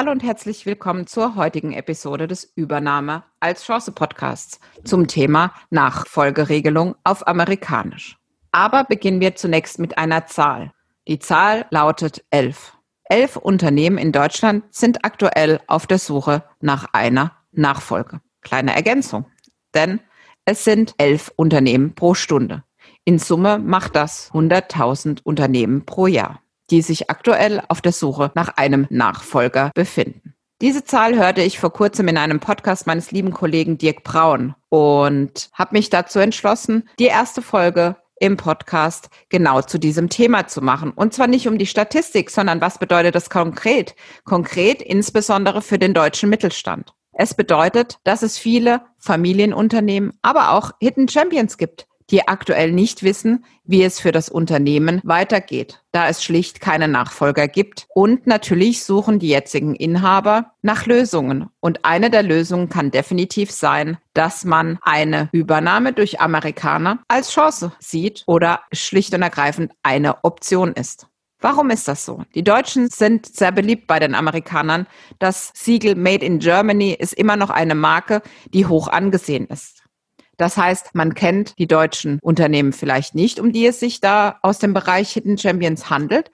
Hallo und herzlich willkommen zur heutigen Episode des Übernahme als Chance Podcasts zum Thema Nachfolgeregelung auf Amerikanisch. Aber beginnen wir zunächst mit einer Zahl. Die Zahl lautet elf. Elf Unternehmen in Deutschland sind aktuell auf der Suche nach einer Nachfolge. Kleine Ergänzung, denn es sind elf Unternehmen pro Stunde. In Summe macht das 100.000 Unternehmen pro Jahr die sich aktuell auf der Suche nach einem Nachfolger befinden. Diese Zahl hörte ich vor kurzem in einem Podcast meines lieben Kollegen Dirk Braun und habe mich dazu entschlossen, die erste Folge im Podcast genau zu diesem Thema zu machen. Und zwar nicht um die Statistik, sondern was bedeutet das konkret? Konkret insbesondere für den deutschen Mittelstand. Es bedeutet, dass es viele Familienunternehmen, aber auch Hidden Champions gibt, die aktuell nicht wissen, wie es für das Unternehmen weitergeht, da es schlicht keine Nachfolger gibt. Und natürlich suchen die jetzigen Inhaber nach Lösungen. Und eine der Lösungen kann definitiv sein, dass man eine Übernahme durch Amerikaner als Chance sieht oder schlicht und ergreifend eine Option ist. Warum ist das so? Die Deutschen sind sehr beliebt bei den Amerikanern. Das Siegel Made in Germany ist immer noch eine Marke, die hoch angesehen ist. Das heißt, man kennt die deutschen Unternehmen vielleicht nicht, um die es sich da aus dem Bereich Hidden Champions handelt.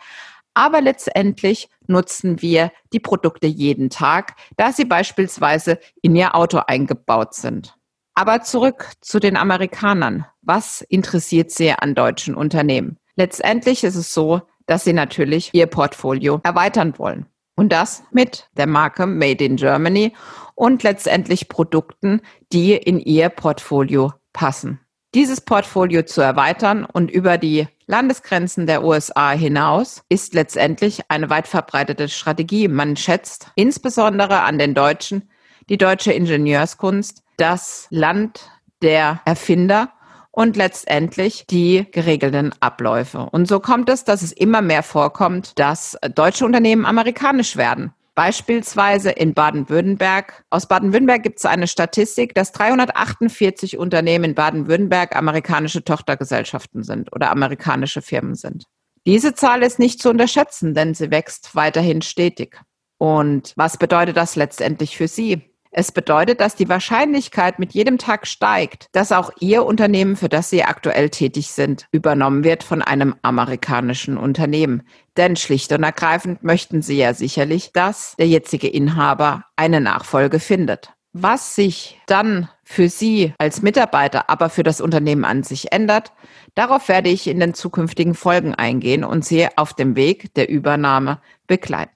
Aber letztendlich nutzen wir die Produkte jeden Tag, da sie beispielsweise in ihr Auto eingebaut sind. Aber zurück zu den Amerikanern. Was interessiert sie an deutschen Unternehmen? Letztendlich ist es so, dass sie natürlich ihr Portfolio erweitern wollen. Und das mit der Marke Made in Germany und letztendlich Produkten, die in ihr Portfolio passen. Dieses Portfolio zu erweitern und über die Landesgrenzen der USA hinaus ist letztendlich eine weit verbreitete Strategie. Man schätzt insbesondere an den Deutschen die deutsche Ingenieurskunst, das Land der Erfinder und letztendlich die geregelten Abläufe. Und so kommt es, dass es immer mehr vorkommt, dass deutsche Unternehmen amerikanisch werden. Beispielsweise in Baden-Württemberg. Aus Baden-Württemberg gibt es eine Statistik, dass 348 Unternehmen in Baden-Württemberg amerikanische Tochtergesellschaften sind oder amerikanische Firmen sind. Diese Zahl ist nicht zu unterschätzen, denn sie wächst weiterhin stetig. Und was bedeutet das letztendlich für Sie? Es bedeutet, dass die Wahrscheinlichkeit mit jedem Tag steigt, dass auch Ihr Unternehmen, für das Sie aktuell tätig sind, übernommen wird von einem amerikanischen Unternehmen. Denn schlicht und ergreifend möchten Sie ja sicherlich, dass der jetzige Inhaber eine Nachfolge findet. Was sich dann für Sie als Mitarbeiter, aber für das Unternehmen an sich ändert, darauf werde ich in den zukünftigen Folgen eingehen und Sie auf dem Weg der Übernahme begleiten.